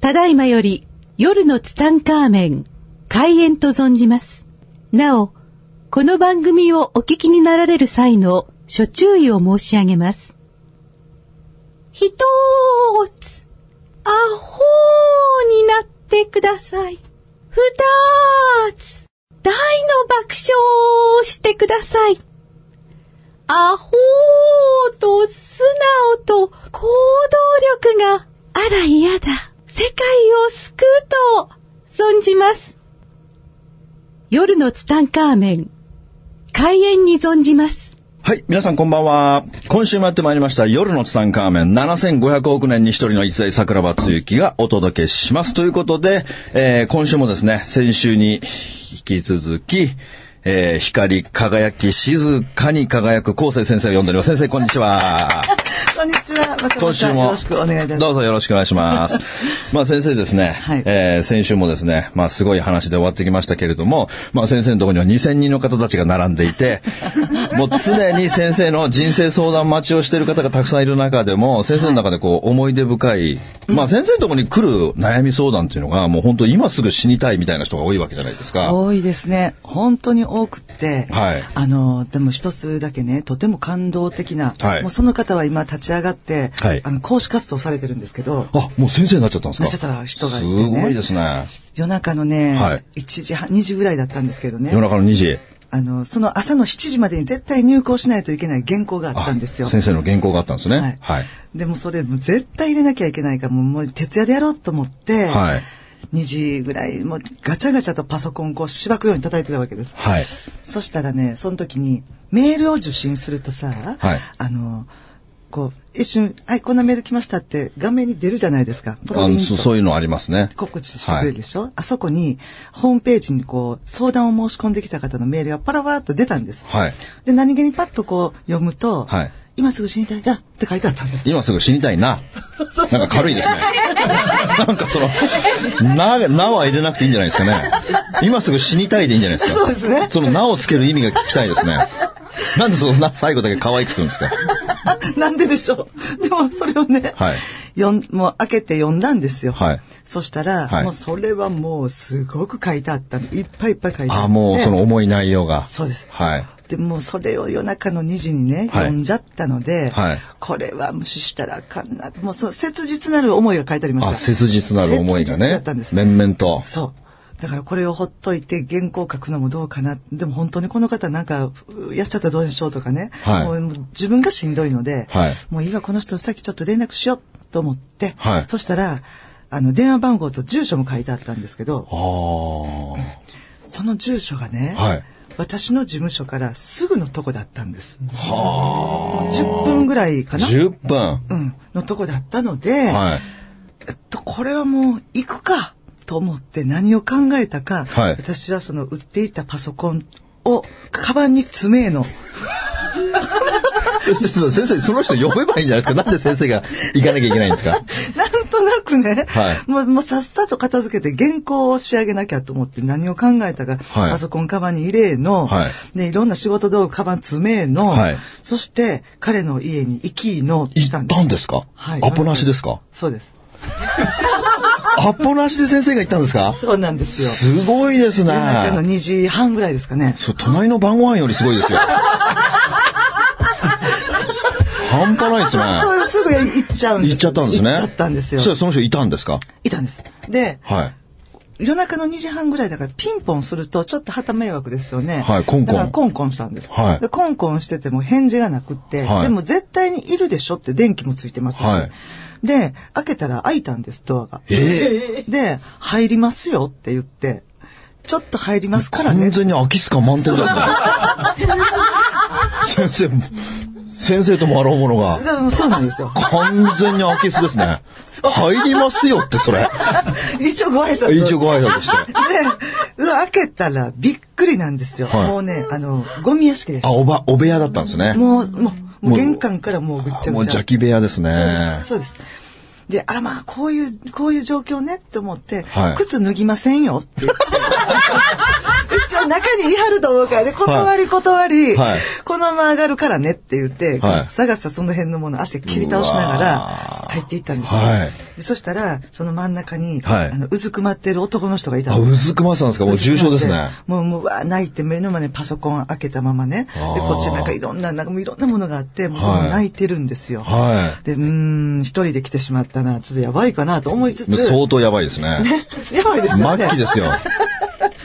ただいまより夜のツタンカーメン開演と存じます。なお、この番組をお聞きになられる際の諸注意を申し上げます。ひとーつ、アホーになってください。ふたーつ、大の爆笑をしてください。アホーと素直と行動力があら嫌だ。世界を救うと存じます。夜のツタンカーメン、開演に存じます。はい。皆さんこんばんは。今週もやってまいりました夜のツタンカーメン7500億年に一人の一代桜庭つゆきがお届けします。ということで、えー今週もですね、先週に引き続き、えー光り輝き静かに輝く高生先生を呼んでおります。先生こんにちは。こんに今週も。どうぞよろしくお願いします。まあ先生ですね、はいえー先週もですね、まあすごい話で終わってきましたけれども、まあ先生のところには2000人の方たちが並んでいて、もう常に先生の人生相談待ちをしている方がたくさんいる中でも、先生の中でこう思い出深い、まあ先生のところに来る悩み相談っていうのが、もう本当今すぐ死にたいみたいな人が多いわけじゃないですか。多いですね。本当に多くって、はいあの、でも一つだけね、とても感動的な、はいもうその方は今立ち上がって、はいあの、講師活動されてるんですけど、あ、もう先生になっちゃったんですか？なっちゃった人がいてねすごいですね。夜中のね、はい1時半、2時ぐらいだったんですけどね夜、中の2時。あの、その朝の7時までに絶対入校しないといけない原稿があったんですよ。先生の原稿があったんですね。はいはい。でもそれもう絶対入れなきゃいけないからもうもう徹夜でやろうと思って、はい2時ぐらいもうガチャガチャとパソコンこうしばくように叩いてたわけです。はい。そしたらねその時にメールを受信するとさ、はいあのこう一瞬「はいこんなメール来ました」って画面に出るじゃないですか。あそそういうのありますね。告知してくれるでしょ、あそこにホームページにこう相談を申し込んできた方のメールがパラパラっと出たんです。はい。で何気にパッとこう読むと、はい今すぐ死にたいだって書いてあったんです。今すぐ死にたいな。なんか軽いですね。なんかその、な、なは入れなくていいんじゃないですかね。今すぐ死にたいでいいんじゃないですか。そうですねそのなをつける意味が聞きたいですね。なんでそのな、最後だけ可愛くするんですか？なんででしょう？でもそれをね、はい読んもう開けて読んだんですよ。はいそしたら、はいもうそれはもうすごく書いてあったの。いっぱいいっぱい書いてあって。あ、もうその重い内容が。そうですはい。でもうそれを夜中の2時にね、はい読んじゃったので、はいこれは無視したらあかんな。もうその切実なる思いが書いてありました。あ、切実なる思いが切実だねったんです。。面々と。そう。だからこれをほっといて原稿書くのもどうかな。でも本当にこの方なんかうやっちゃったらどうでしょうとかね。はいもう自分がしんどいので、はいもういいわこの人さっきちょっと連絡しようと思って、はいそしたらあの電話番号と住所も書いてあったんですけど、あその住所がね、はい私の事務所からすぐのとこだったんです。はあ。10分ぐらいかあ。な。10分。うん、のとこだったので、はい。えっと、これはもう行くかと思って何を考えたか、はい。私はその売っていたパソコンをカバンに詰めの、先生、その人呼べばいいんじゃないですか？なんで先生が行かなきゃいけないんですか？なんとなくね、はい。もうもうさっさと片付けて原稿を仕上げなきゃと思って何を考えたか、はい。パソコンカバンに入れの、はい。でいろんな仕事道具カバン詰めの、はい。そして彼の家に行きの行っしたんです。たんですか？はい。アポなしですか？そうです。アポなしで先生が行ったんですか？そうなんですよ。すごいですね。夜中の2時半ぐらいですかね。そう、隣の晩ご飯よりすごいですよ。半端ないですね。そうすぐ行っちゃうんです。行っちゃったんですね。行っちゃったんですよそ。したらその人いたんですか？いたんです。で、はい。夜中の2時半ぐらいだからピンポンするとちょっと旗迷惑ですよね。はいコンコンだからコンコンしたんです。はいでコンコンしてても返事がなくって、はいでも絶対にいるでしょって電気もついてますし。はいで、開けたら開いたんです、ドアが。えで、入りますよって言って、ちょっと入りますからね完。全に空き巣感満点ですね。先生、先生ともあろうものが。そうそうなんですよ。完全に空き巣ですね。入りますよって、それ。一応ご挨拶を一応ご挨拶して。で、開けたらびっくりなんですよ。はいもうね、あの、ゴミ屋敷でしたあ、。おば、お部屋だったんですね。もう、もう、ももうう玄関からもうぐっちゃぐちゃ。もう邪気部屋ですね。そうです。で、あらまあ、こういう、こういう状況ねって思って、はい。靴脱ぎませんよって。言って。一応中に言い張ると思うからね、断り断り、はい。このまま上がるからねって言って、はい。靴探したその辺のものを足で切り倒しながうら入っていったんですよ。はい。でそしたら、その真ん中に、はい。あの、うずくまってる男の人がいたあ、のうずくまさんですか？もう重症ですね。もう、もう、わー泣いて目の前にパソコン開けたままね。で、こっちなんかいろんな、なんかもういろんなものがあって、もうそのはい。泣いてるんですよ。はで、うーん、一人で来てしまったな、ちょっとやばいかなと思いつい。つ、相当やばいです ね。やばいですよね。末期ですよ。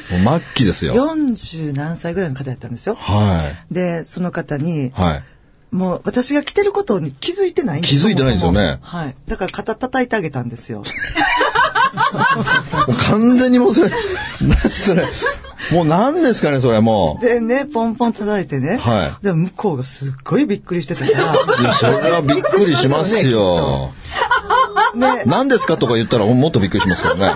末期ですよ。40何歳ぐらいの方やったんですよ。はで、その方にい。、はい。もう私が来てることに気づいてないんです気づいてないんですよねはい。だから肩叩いてあげたんですよ。完全にもうそれ、なそれ、もう何ですかね、それもでね、ポンポン叩いてね。はで、向こうがすっごいびっくりしてたから。う。いや、それはびっくりしますよ。ね、何ですかとか言ったらもっとびっくりしますけどね。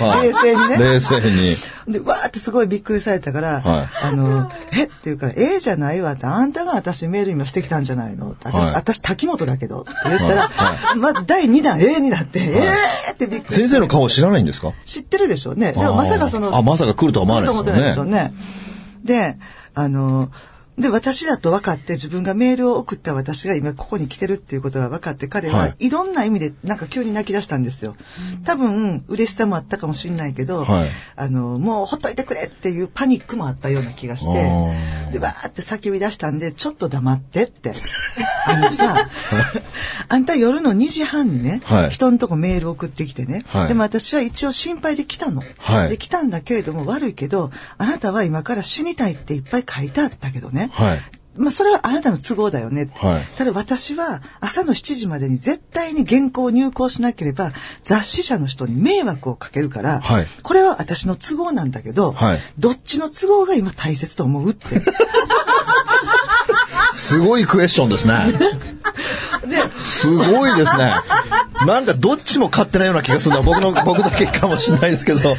はい冷静にね。冷静に。で、わーってすごいびっくりされたから、はいあの、えって言うから、ええじゃないわって、あんたが私メール今してきたんじゃないの？私、はい私滝本だけどって言ったら、はまあ、第2弾、ええになって、ええってびっくり先生の顔知らないんですか？知ってるでしょうね。でもまさかその、あ、まさか来るとは思わないですよ。ね。で、あの、で、私だと分かって、自分がメールを送った私が今ここに来てるっていうことが分かって、彼ははい。いろんな意味でなんか急に泣き出したんですよ。多分、嬉しさもあったかもしれないけど、はい。あの、もうほっといてくれっていうパニックもあったような気がして、で、わーって叫び出したんで、ちょっと黙ってって。あのさ、あんた夜の2時半にね、はい。人のとこメール送ってきてね、はい。でも私は一応心配で来たの。はい。で、来たんだけれども悪いけど、あなたは今から死にたいっていっぱい書いてあったけどね。はい。まあ、それはあなたの都合だよね。はいただ私は朝の7時までに絶対に原稿を入稿しなければ雑誌社の人に迷惑をかけるから、はいこれは私の都合なんだけど、はいどっちの都合が今大切と思うって。すごいクエスチョンですね。で、すごいですね。なんかどっちも勝手なような気がするのは僕の、僕だけかもしれないですけど。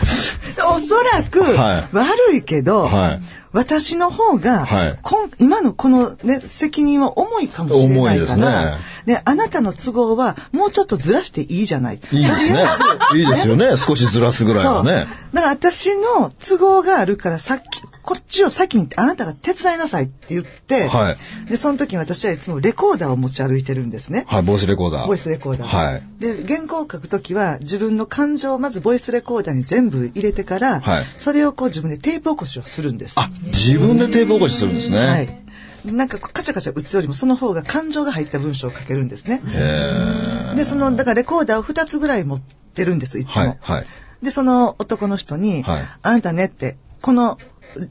おそらく、はい悪いけど、はい私の方が、はい今のこの、ね、責任は重いかもしれないから、ねであなたの都合はもうちょっとずらしていいじゃない。いいですね。いいですよね。少しずらすぐらいはね。だから私の都合があるからさっき、こっちを先にあなたが手伝いなさいって言って、はいで、その時に私はいつもレコーダーを持ち歩いてるんですね。はい、ボイスレコーダー。ボイスレコーダー。はい。で、原稿を書くときは自分の感情をまずボイスレコーダーに全部入れてから、はいそれをこう自分でテープ起こしをするんです。あ、自分でテープ起こしするんですね。はい。なんかカチャカチャ打つよりもその方が感情が入った文章を書けるんですね。へで、その、だからレコーダーを2つぐらい持ってるんです、いつも。はいはいで、その男の人に、はいあなたねって、この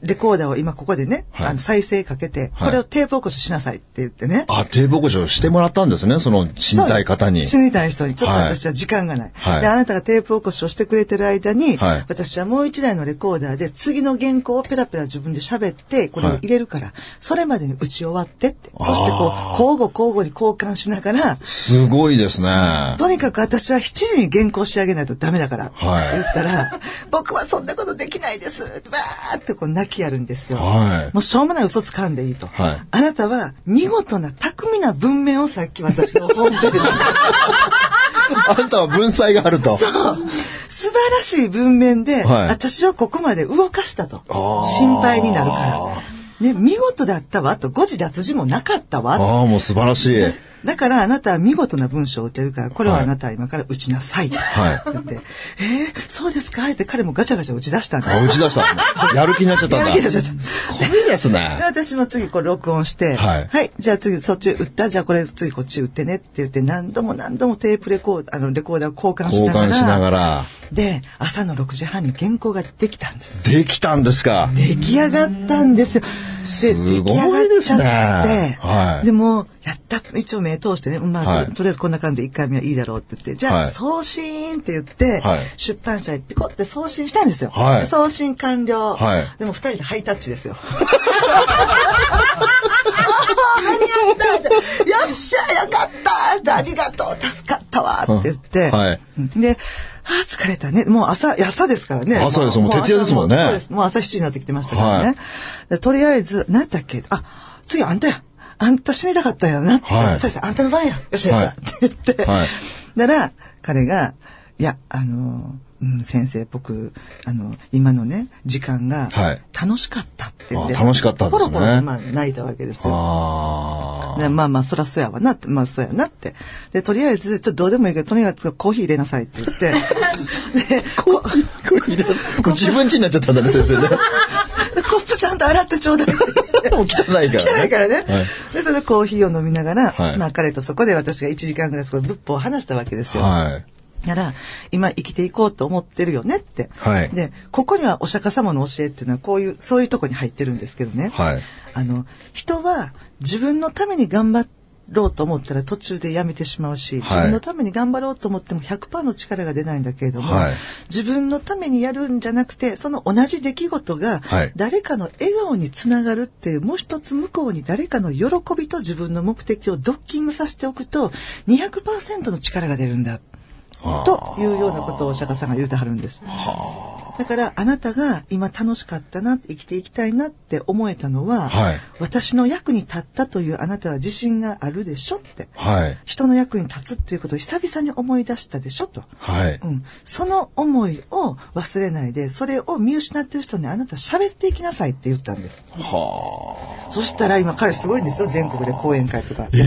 レコーダーを今ここでね、はいあの再生かけて、はいこれをテープ起こししなさいって言ってね。あ、テープ起こしをしてもらったんですね。その死にたい方に。死にたい人に。ちょっとはい私は時間がない。はいで、あなたがテープ起こしをしてくれてる間に、はい私はもう一台のレコーダーで次の原稿をペラペラ自分で喋って、これを入れるから、それまでに打ち終わってって。そしてこう、交互交互に交換しながら、すごいですね。とにかく私は7時に原稿仕上げないとダメだから。はいって言ったら、僕はそんなことできないです。わーってこう泣きやるんですよ。はいもうしょうもない嘘つかんでいいと。はいあなたは見事な巧みな文面をさっき私のホームページに。あんたは文才があると。素晴らしい文面で、はい私をここまで動かしたと。心配になるから。ね、見事だったわと、誤字脱字もなかったわ。ああ、もう素晴らしい。だからあなたは見事な文章を打てるから、これはあなたは今から打ちなさい。はいって言って、えー、そうですか？って彼もガチャガチャ打ち出したんですあ、打ち出した。やる気になっちゃったんだ。やる気になっちゃったすごいですでね。私も次これ録音して、はいじゃあ次そっち打った、じゃあこれ次こっち打ってねって言って何度も何度もテープレコーダー、あのレコーダーを交換し交ながら。換しながら。で、朝の6時半に原稿ができたんです。できたんですか。出来上がったんですよ。で、出来上がっちゃって、ねはい。でも、やった一応目通してね、まあ、はい。ととりあえずこんな感じで1回目はいいだろうって言って、じゃあ、はい。送信って言って、はい。出版社にピコって送信したんですよ。送信完了。はい。でも2人でハイタッチですよ。間に合ったって。よっしゃよかったありがとう助かったわって言って、はい。うんで、あー疲れたね。もう朝、朝ですからね。朝ですもう徹夜ですもんね朝そうですもう朝7時になってきてましたからね。はいでとりあえず、何だっけ？あ、次あんたや。あんた死にたかったんやなって。はいあんたの番や。よっしゃよっしゃ。って言って。はいなら、彼が、いや、あの、うん、先生、僕、あの、今のね、時間がはい楽しかったって言って、あ楽しかったんですねポロポロ、まあ、泣いたわけですよ。あでまあまあ、そらそうやわなって、まあそうやなって。で、とりあえず、ちょっとどうでもいいけど、とにかくコーヒー入れなさいって言って、で、ここれ入れこれ自分家になっちゃったんだね、先生ね。でコップちゃんと洗ってちょうだい。もう汚いからね。汚いからね。はいで、それでコーヒーを飲みながら、はいまあ彼とそこで私が1時間ぐらいそこで仏法を話したわけですよ。はい。なら、今生きていこうと思ってるよねって。はいで、ここにはお釈迦様の教えっていうのはこういう、そういうとこに入ってるんですけどね。はい。あの、人は自分のために頑張ろうと思ったら途中でやめてしまうし、はい自分のために頑張ろうと思っても100%の力が出ないんだけれども、はい自分のためにやるんじゃなくて、その同じ出来事がはい誰かの笑顔につながるっていう、もう一つ向こうに誰かの喜びと自分の目的をドッキングさせておくと、200%の力が出るんだ。というようなことをお釈迦さんが言うてはるんです。だからあなたが今楽しかったな生きていきたいなって思えたのは、はい。私の役に立ったというあなたは自信があるでしょって。はい。人の役に立つっていうことを久々に思い出したでしょと、はい。うん、その思いを忘れないでそれを見失ってる人にあなた喋っていきなさいって言ったんです。はそしたら今彼すごいんですよ全国で講演会とかあ。え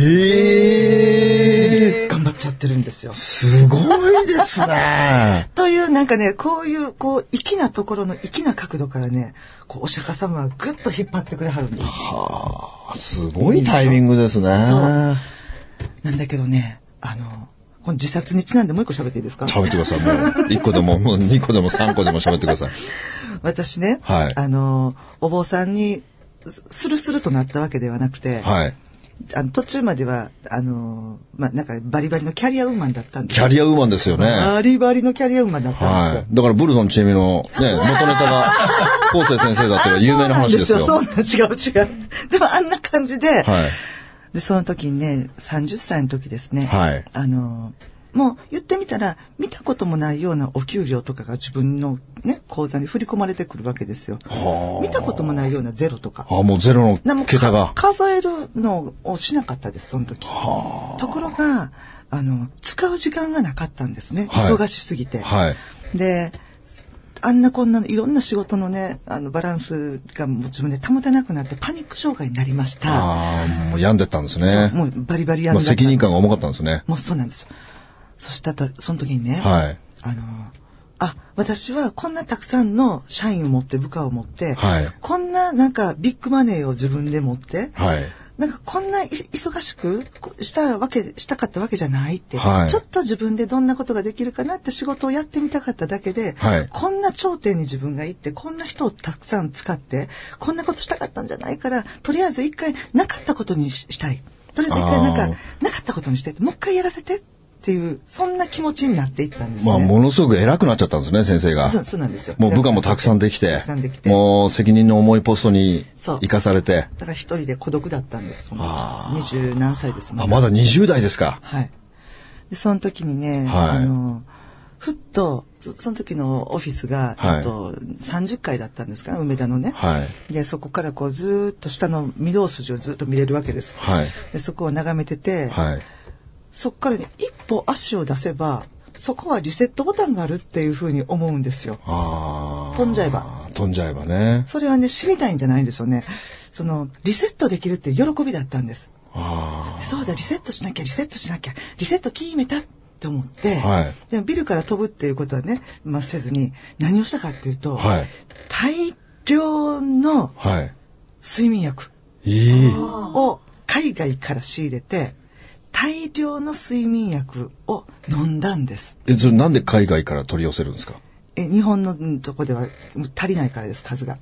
え頑張っちゃってるんですよすごいですね。というなんかね、こういう、こう、粋なところの粋な角度からね、こう、お釈迦様はぐっと引っ張ってくれはるんです。はあ、すごいタイミングですね。そうなんだけどね、あの、この自殺にちなんでもう一個喋っていいですか？喋ってください。もう、一個でも、もう二個でも三個でも喋ってください。私ね、はいあの、お坊さんに、すスルスルとなったわけではなくて、はい。あの途中までは、あの、まあ、なんかバリバリのキャリアウーマンだったんですキャリアウーマンですよね。バリバリのキャリアウーマンだったんですよ。はい。だから、ブルゾンちえみの、ね、元ネタが、昴生先生だっていうのは有名な話ですよ。そうなんですよ。そうなん違う違う。でもあんな感じで、はい。で、その時にね、30歳の時ですね。はいあの、もう言ってみたら、見たこともないようなお給料とかが自分のね、口座に振り込まれてくるわけですよ。はあ見たこともないようなゼロとか。あ、もうゼロの桁がか。数えるのをしなかったです、その時。ところが、あの、使う時間がなかったんですね。はい忙しすぎて。はい。で、あんなこんないろんな仕事のね、あの、バランスがもう自分で保てなくなってパニック障害になりました。ああ、もう病んでったんですそうね。もうバリバリやんまあ、だったんです責任感が重かったんですね。もうそうなんですよ。そしたら、その時にね、はい。あの、あ、私はこんなたくさんの社員を持って部下を持って、はいこんななんかビッグマネーを自分で持って、はい。なんかこんない忙しくこしたわけ、したかったわけじゃないって、はいちょっと自分でどんなことができるかなって仕事をやってみたかっただけで、はいこんな頂点に自分が行って、こんな人をたくさん使って、こんなことしたかったんじゃないから、とりあえず一回なかったことにししたい。とりあえず一回なんかなかったことにして、もう一回やらせてっていう、そんな気持ちになっていったんですね。まあ、ものすごく偉くなっちゃったんですね、先生が。そうそうなんですよ。もう部下もたくさんできてたくさんでき、て。もう責任の重いポストに生かされて、だから一人で孤独だったんです。二十何歳ですもんあ、まだ20代ですか。はい。で、その時にね、はいあの、ふっと、そその時のオフィスが、はいえっと、30階だったんですかね、梅田のね。はい。で、そこからこうずーっと下の御堂筋をずっと見れるわけです。はい。で、そこを眺めてて、はい。そこからね、一歩足を出せば、そこはリセットボタンがあるっていうふうに思うんですよ。飛んじゃえば。飛んじゃえばね。それはね、死にたいんじゃないんでしょうね。その、リセットできるって喜びだったんです。あそうだ、リセットしなきゃ、リセットしなきゃ、リセット決めたって思って、はいでもビルから飛ぶっていうことはね、まあ、せずに、何をしたかっていうと、あ。はい。大量のはい。睡眠薬。を海外から仕入れて、大量の睡眠薬を飲んだんです。え、それなんで海外から取り寄せるんですか？え、日本のうんとこでは足りないからです、数が。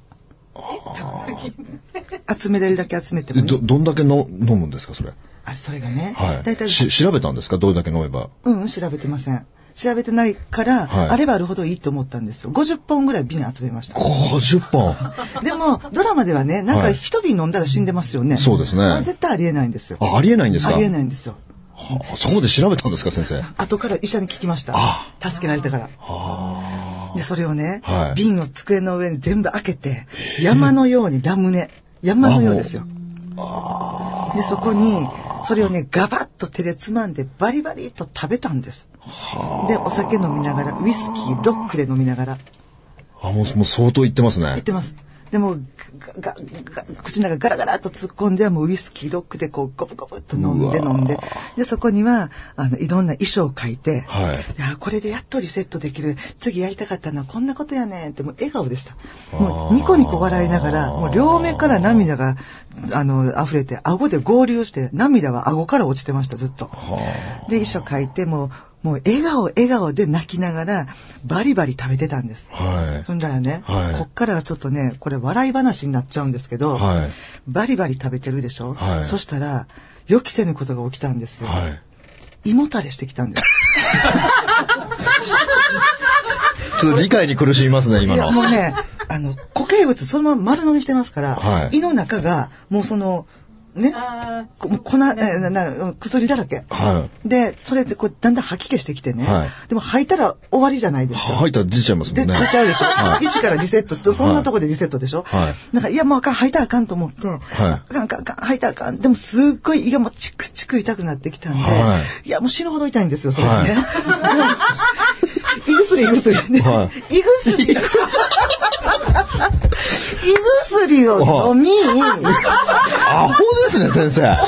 集めれるだけ集めても、えど、ね、どんだけの飲むんですか、それ？あれ、それがね、はい。大体し、調べたんですか？どれだけ飲めば？うん、調べてません。調べてないから、はいあればあるほどいいと思ったんですよ。50本ぐらい瓶集めました。50本？でも、ドラマではね、なんかはい一瓶飲んだら死んでますよね。そうですね絶対ありえないんですよ。あ、ありえないんですか？ありえないんですよ。はあそこで調べたんですか、先生。後から医者に聞きましたあ。助けられたから。あで、それをね、はい瓶を机の上に全部開けて、山のようにラムネ。山のようですよ。で、そこに、それをね、ガバッと手でつまんで、バリバリと食べたんです。で、お酒飲みながら、ウイスキー、ロックで飲みながら、あ、もう、もう相当言ってますね言っ。てます。でも、が、が、が、口の中ガラガラっと突っ込んで、もうウイスキーロックでこう、ゴブゴブっと飲んで飲んで。で、そこには、あの、いろんな衣装を書いて、はいや、これでやっとリセットできる。次やりたかったのはこんなことやねんって、もう笑顔でした。もうニコニコ笑いながら、もう両目から涙が、あの、溢れて、顎で合流して、涙は顎から落ちてました、ずっと。で、衣装書いて、もう、もう笑顔、笑顔で泣きながら、バリバリ食べてたんです。はい。そんだらね、はいこっからはちょっとね、これ笑い話になっちゃうんですけど、はいバリバリ食べてるでしょ、はいそしたら、予期せぬことが起きたんですよ。はい。胃もたれしてきたんです。ちょっと理解に苦しみますね、今いや、もの。うね、あの、固形物そのまま丸飲みしてますから、はい胃の中が、もうその、ね、こ粉、えなな薬だらけ。はで、それでこう、だんだん吐き気してきてね。はい。でも吐いたら終わりじゃないですか。入ったら出ちゃいますもで、んね。出ちゃうでしょ、はい。一からリセット。そんなとこでリセットでしょ、はい。なんか、いや、もうあかん、吐いたらあかんと思って、あかん、あかん、あかん、吐いたらあかん。でも、すっごい胃がもうチクチク痛くなってきたんで、、はい。や、もう死ぬほど痛いんですよ、それね。はい。胃 薬、胃薬ね。は胃薬。胃薬を飲み、アホですね、先生。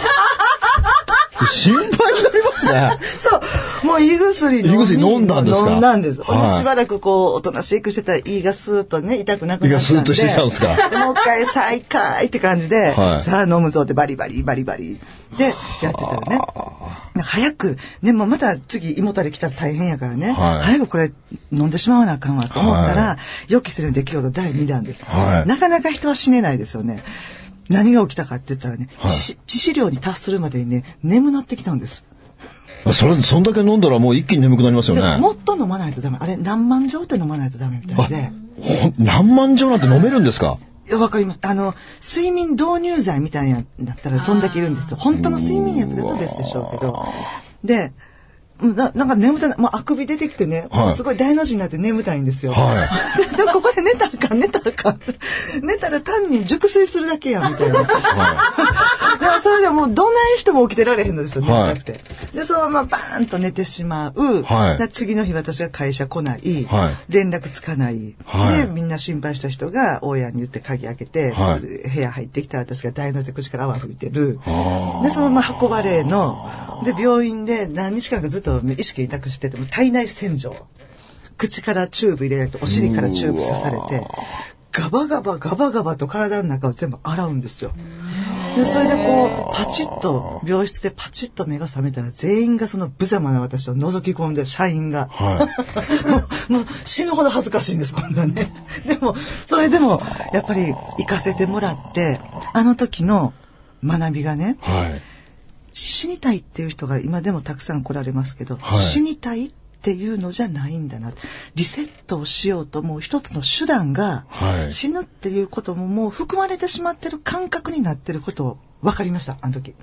心配。そう、もう胃薬。胃薬飲んだんですか？飲んだんです。はいしばらくこう、おとなしくしてたら胃がスーッとね、痛くなくなっ。胃がスーッとしてきたんですか？でもう一回再開って感じで、はいさあ飲むぞってバリバリバリバリ。で、やってたらね。早く、ね、もうまた次胃もたれ来たら大変やからね。はい早くこれ飲んでしまわなあかんわと思ったら、は予期せぬ出来事第2弾です、はいなかなか人は死ねないですよね。何が起きたかって言ったらね、致死量に達するまでにね、眠なってきたんです。それ、そんだけ飲んだらもう一気に眠くなりますよね。もっと飲まないとダメ。あれ、何万錠って飲まないとダメみたいで。ほ何万錠なんて飲めるんですか？いや、わかります。あの、睡眠導入剤みたいなだったらそんだけいるんですよ。本当の睡眠薬だと別でしょうけど。で、うんななんか眠たい、もうあくび出てきてね、はいすごい大の字になって眠たいんですよ。は でここで寝たらあかん、寝たらあかん。寝たら単に熟睡するだけやん、みたいな。だからそれでもうどないしても起きてられへんのですよ、寝はいたくて。で、そのままバーンと寝てしまう。はいで次の日私が会社来ない。はい連絡つかない。はいで、みんな心配した人が大家に言って鍵開けて、はい部屋入ってきたら私が大の手口から泡吹いてる。あで、そのまま運ばれの、で、病院で何日間かずっと意識なくしてても体内洗浄。口からチューブ入れられて、お尻からチューブ刺されて、ガバガバガバガバと体の中を全部洗うんですよ。で、それでこう、パチッと、病室でパチッと目が覚めたら、全員がその無様な私を覗き込んで、社員が。は もうもう死ぬほど恥ずかしいんです、こんなんね。でも、それでも、やっぱり行かせてもらって、あの時の学びがね、い。はい。死にたいっていう人が今でもたくさん来られますけど、はい死にたいっていうのじゃないんだな。リセットをしようと思う一つの手段が、はい死ぬっていうことももう含まれてしまってる感覚になってることを分かりました、あの時。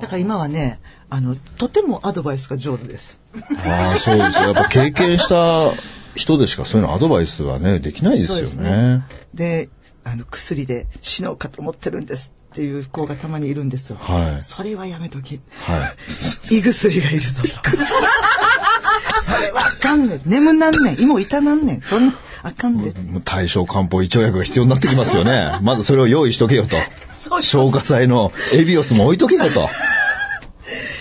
だから今はね、あの、とてもアドバイスが上手です。ああ、そうですよ。やっぱ経験した人でしかそういうのアドバイスはね、できないですよそうですね。で、あの、薬で死のうかと思ってるんですっていう子がたまにいるんですよ。はいそれはやめとき。はい。胃薬がいるぞ。それはあかんねん。眠なんねん。胃も痛なんねん。そんな、あかんで。対症漢方胃腸薬が必要になってきますよね。まずそれを用意しとけよと。そう消化剤のエビオスも置いとけよと。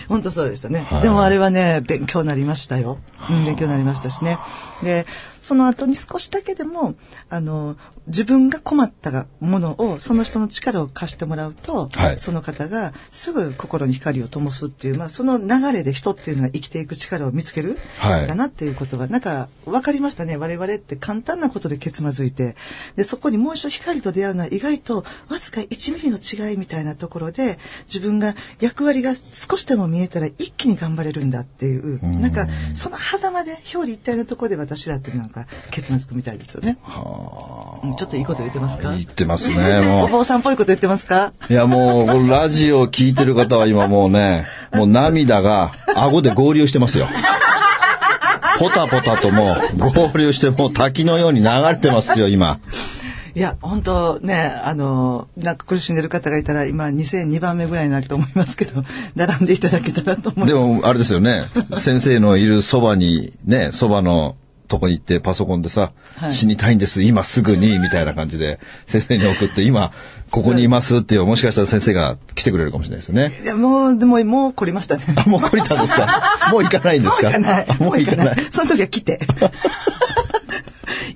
本当そうでしたね。はいでもあれはね、勉強になりましたよ。うん、勉強になりましたしね。で、その後に少しだけでも、あの、自分が困ったものを、その人の力を貸してもらうと、はい。その方がすぐ心に光を灯すっていう、まあ、その流れで人っていうのが生きていく力を見つける、はい。だなっていうことが、なんか、分かりましたね。我々って簡単なことでけつまずいて、で、そこにもう一度光と出会うのは意外と、わずか1ミリの違いみたいなところで、自分が役割が少しでも見えたら一気に頑張れるんだっていう、ん。なんか、その狭間で表裏一体のところで私だってなんか、けつまずくみたいですよね。うんちょっといいこと言ってますか？言ってますね、もお坊さんっぽいこと言ってますか？う。いや、もう、ラジオを聞いてる方は今もうね、もう涙が顎で合流してますよ。ポタポタともう合流してもう滝のように流れてますよ、今。いや、本当ね、あの、なんか苦しんでる方がいたら、今2002番目ぐらいになると思いますけど、並んでいただけたらと思います。でも、あれですよね。先生のいるそばに、ね、そばのとこに行ってパソコンでさ、はい死にたいんです、今すぐに、みたいな感じで、先生に送って、今、ここにいますっていう、もしかしたら先生が来てくれるかもしれないですよね。いや、もう、でも、もう懲りましたね。あ、もう懲りたんですか？もう行かないんですかもう行かない。あもう行かない。その時は来て。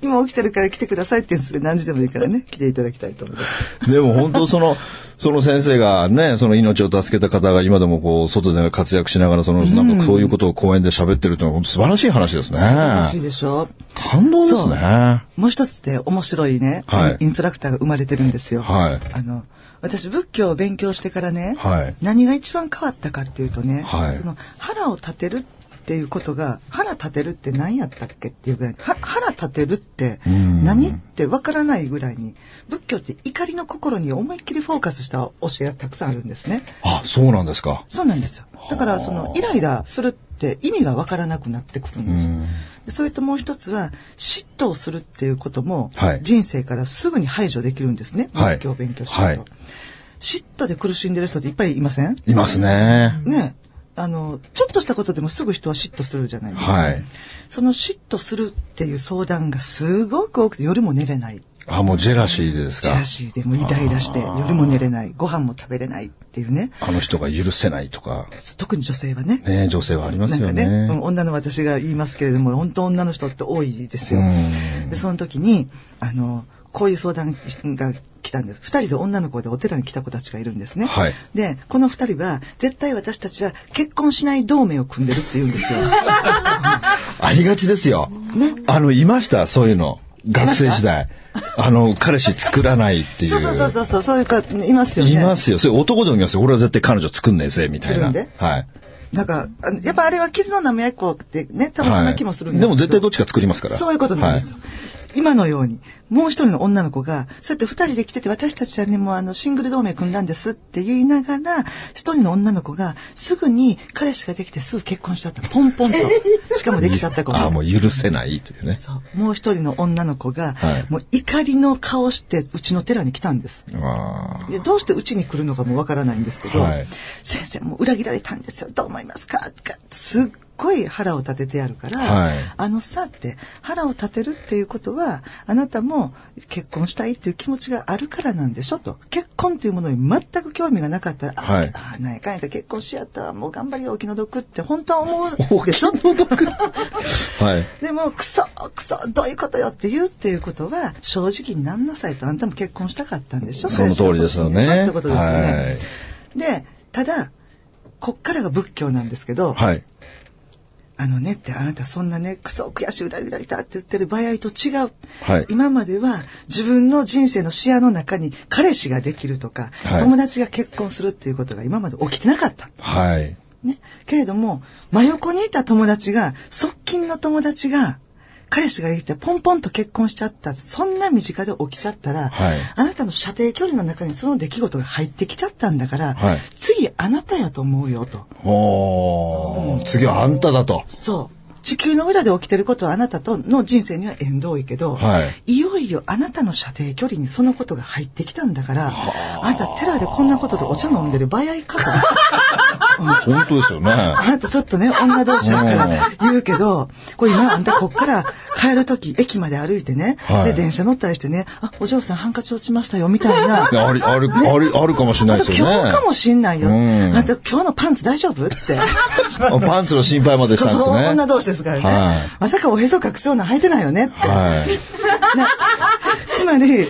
今起きてるから来てくださいって言うんですけど、何時でもいいからね、来ていただきたいと思います。でも本当その、その先生がね、その命を助けた方が今でもこう、外で活躍しながら、その、なんかそういうことを講演で喋ってるっていうのは本当素晴らしい話ですね。素晴らしいでしょ感動ですね。もう一つで面白いね、はいインストラクターが生まれてるんですよ。はいあの、私仏教を勉強してからね、はい何が一番変わったかっていうとね、はいその腹を立てるっていうことが、腹立てるって何やったっけっていうぐらい、は腹立てるってうん何ってわからないぐらいに、仏教って怒りの心に思いっきりフォーカスした教えがたくさんあるんですね。あ、そうなんですか。そうなんですよ。だから、その、イライラするって意味がわからなくなってくるんです。それともう一つは、嫉妬をするっていうこともはい、人生からすぐに排除できるんですね。はい仏教を勉強してると。はい嫉妬で苦しんでる人っていっぱいいません？いますね。ねあの、ちょっとしたことでもすぐ人は嫉妬するじゃないですか。はい。その嫉妬するっていう相談がすごく多くて夜も寝れない。あ、もうジェラシーですか？ジェラ。シーでもうイライラして夜も寝れない。ご飯も食べれないっていうね。あの人が許せないとか。特に女性はね。ね女性はありますよね。なんかね、うん女の私が言いますけれども、本当女の人って多いですよ。うんで、その時に、あの、こういう相談が来たんです。二人で女の子でお寺に来た子たちがいるんですね。はいで、この二人は、絶対私たちは結婚しない同盟を組んでるって言うんですよ。ありがちですよ。ねあの、いました、そういうの。学生時代。あの、彼氏作らないっていう。そうそうそうそうそう、そういう子いますよね。いますよ。それ男でもいますよ。俺は絶対彼女作んねえぜ、みたいな。はい。なんか、やっぱあれは傷の舐め合いっ子ってね、多分そんな気もするんですけど、はいでも絶対どっちか作りますから。そういうことなんですよ。今のように、もう一人の女の子が、そうやって二人で来てて、私たちはね、もうあの、シングル同盟組んだんですって言いながら、一人の女の子が、すぐに彼氏ができてすぐ結婚しちゃった。ポンポンと。しかもできちゃった子はい。あ、も。もう許せないというね。そう。もう一人の女の子が、はいもう怒りの顔して、うちの寺に来たんです。あでどうしてうちに来るのかもわからないんですけど、はい先生もう裏切られたんですよどう思いますか？とかすっごい腹を立ててやるから、はい。あのさって腹を立てるっていうことはあなたも結婚したいっていう気持ちがあるからなんでしょと。結婚っていうものに全く興味がなかったら、はい。ああなんやかんやと結婚しやったわもう頑張りよお気の毒って本当は思おう。でしょ気の毒？はい。でも、クソ、クソ、どういうことよって言うっていうことは、正直になんなさいと、あんたも結婚したかったんでしょ。その通りですよね。ってことですよね。はい。で、ただ、こっからが仏教なんですけど、はい。あのねってあなたそんなね、クソ悔しい裏切られたって言ってる場合と違う。はい今までは自分の人生の視野の中に彼氏ができるとか、はい友達が結婚するっていうことが今まで起きてなかった。はい。ね。けれども、真横にいた友達が、側近の友達が、彼氏ができてポンポンと結婚しちゃった。そんな身近で起きちゃったら、はいあなたの射程距離の中にその出来事が入ってきちゃったんだから、はい次あなたやと思うよと。おー、次はあんただと。そう。地球の裏で起きてることはあなたとの人生には縁遠いけど、はいいよいよあなたの射程距離にそのことが入ってきたんだから、あなた寺でこんなことでお茶飲んでる場合かと。本当ですよね。あなたちょっとね、女同士だから言うけど、これ今あんたこっから帰るとき、駅まで歩いてね、はいで、電車乗ったりしてね、あ、お嬢さんハンカチ落ちましたよ、みたいな。あり、ある、あり、あるかもしれないですよね。今日かもしんないよ。うんあんた今日のパンツ大丈夫って。あパンツの心配までしたんですね。女同士ですからね。はいまさかおへそ隠すような履いてないよねって。はい。ねつまり、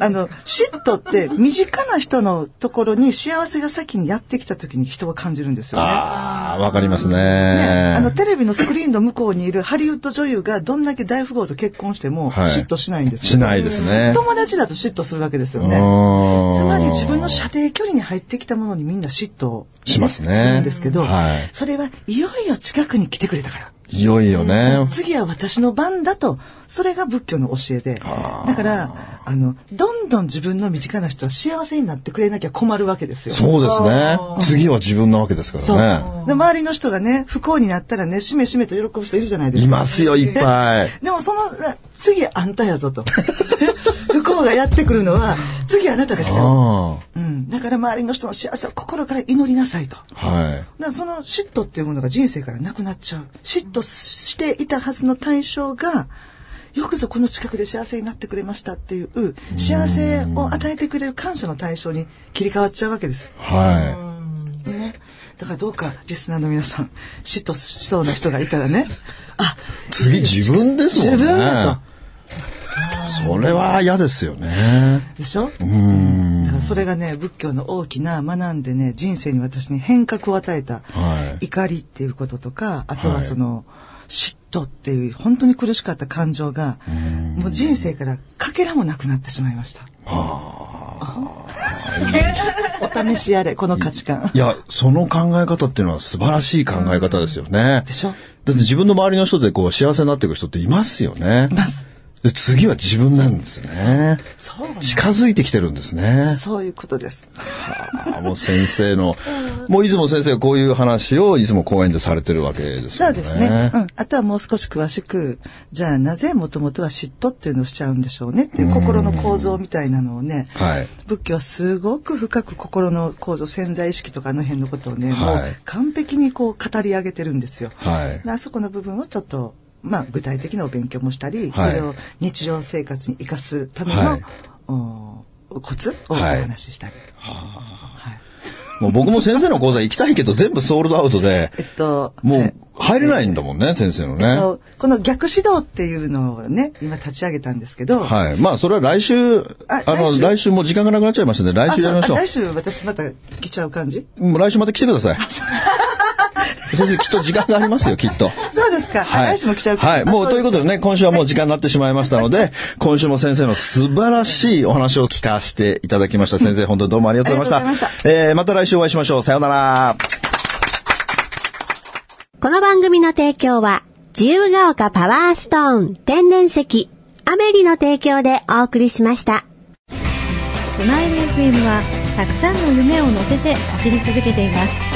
あの、嫉妬って身近な人のところに幸せが先にやってきた時に人は感じるんですよね。ああ、わかりますね。ね、あのテレビのスクリーンの向こうにいるハリウッド女優がどんだけ大富豪と結婚してもはい嫉妬しないんですよしないですね。友達だと嫉妬するわけですよね。うんつまり自分の射程距離に入ってきたものにみんな嫉妬をしますねするんですけど、はいそれはいよいよ近くに来てくれたから。いよいよね。次は私の番だと、それが仏教の教えで。だから、あの、どんどん自分の身近な人は幸せになってくれなきゃ困るわけですよ。そうですね。次は自分なわけですか。らね。で周りの人がね、不幸になったらね、しめしめと喜ぶ人いるじゃないですか。いますよ、いっぱい。でもその、次あんたやぞと。不幸がやってくるのは、次あなたですよ。あうん。だから周りの人の幸せを心から祈りなさいと。あ。はい。だからその嫉妬っていうものが人生からなくなっちゃう。嫉妬していたはずの対象が、よくぞこの近くで幸せになってくれましたっていう、幸せを与えてくれる感謝の対象に切り替わっちゃうわけです。はね。だからどうか、リスナーの皆さん、嫉妬しそうな人がいたらね、あ、い。次自分ですもんね。自分だそれは嫌ですよね。でしょ？うん。それがね、仏教の大きな学んでね、人生に私に変革を与えた、はい。怒りっていうこととか、あとははいその、嫉妬っていう本当に苦しかった感情が、もう人生からかけらもなくなってしまいました。お試しやれ、この価値観い。や、その考え方っていうのは素晴らしい考え方ですよね。でしょ？だって自分の周りの人でこう幸せになっていく人っていますよねい。ます。で次は自分なんですね。そうなん近づいてきてるんですね。そういうことです。ああもう先生の、もういつも先生はこういう話をいつも講演でされてるわけですよね。そうですね。うん。あとはもう少し詳しく、じゃあなぜもともとは嫉妬っていうのをしちゃうんでしょうねっていう心の構造みたいなのをね、はい。仏教はすごく深く心の構造、潜在意識とかあの辺のことをね、はいもう完璧にこう語り上げてるんですよ。はいであそこの部分をちょっと、まあ具体的なお勉強もしたり、はいそれを日常生活に生かすための、はいおコツをおはい話ししたり。はいもう僕も先生の講座行きたいけど全部ソールドアウトで、えっと、もはいう入れないんだもんね、先生のね。あのこの逆指導っていうのをね、今立ち上げたんですけど、はい。まあ、それは来週、あの、あ来週？来週もう時間がなくなっちゃいましたんで、来週やりましょう来。週私また来ちゃう感じ？もう来週また来てください。先生、きっと時間がありますよ、きっと。そうですか。あ来週も来ちゃうはい。もう、ということでね。ね、今週はもう時間になってしまいましたので、今週も先生の素晴らしいお話を聞かせていただきました。先生、本当にどうもありがとうございました。ありがとうございえー、また来週お会いしましょう。さようなら。この番組の提供は、自由が丘パワーストーン天然石、アメリの提供でお送りしました。スマイル FM はたくさんの夢を乗せて走り続けています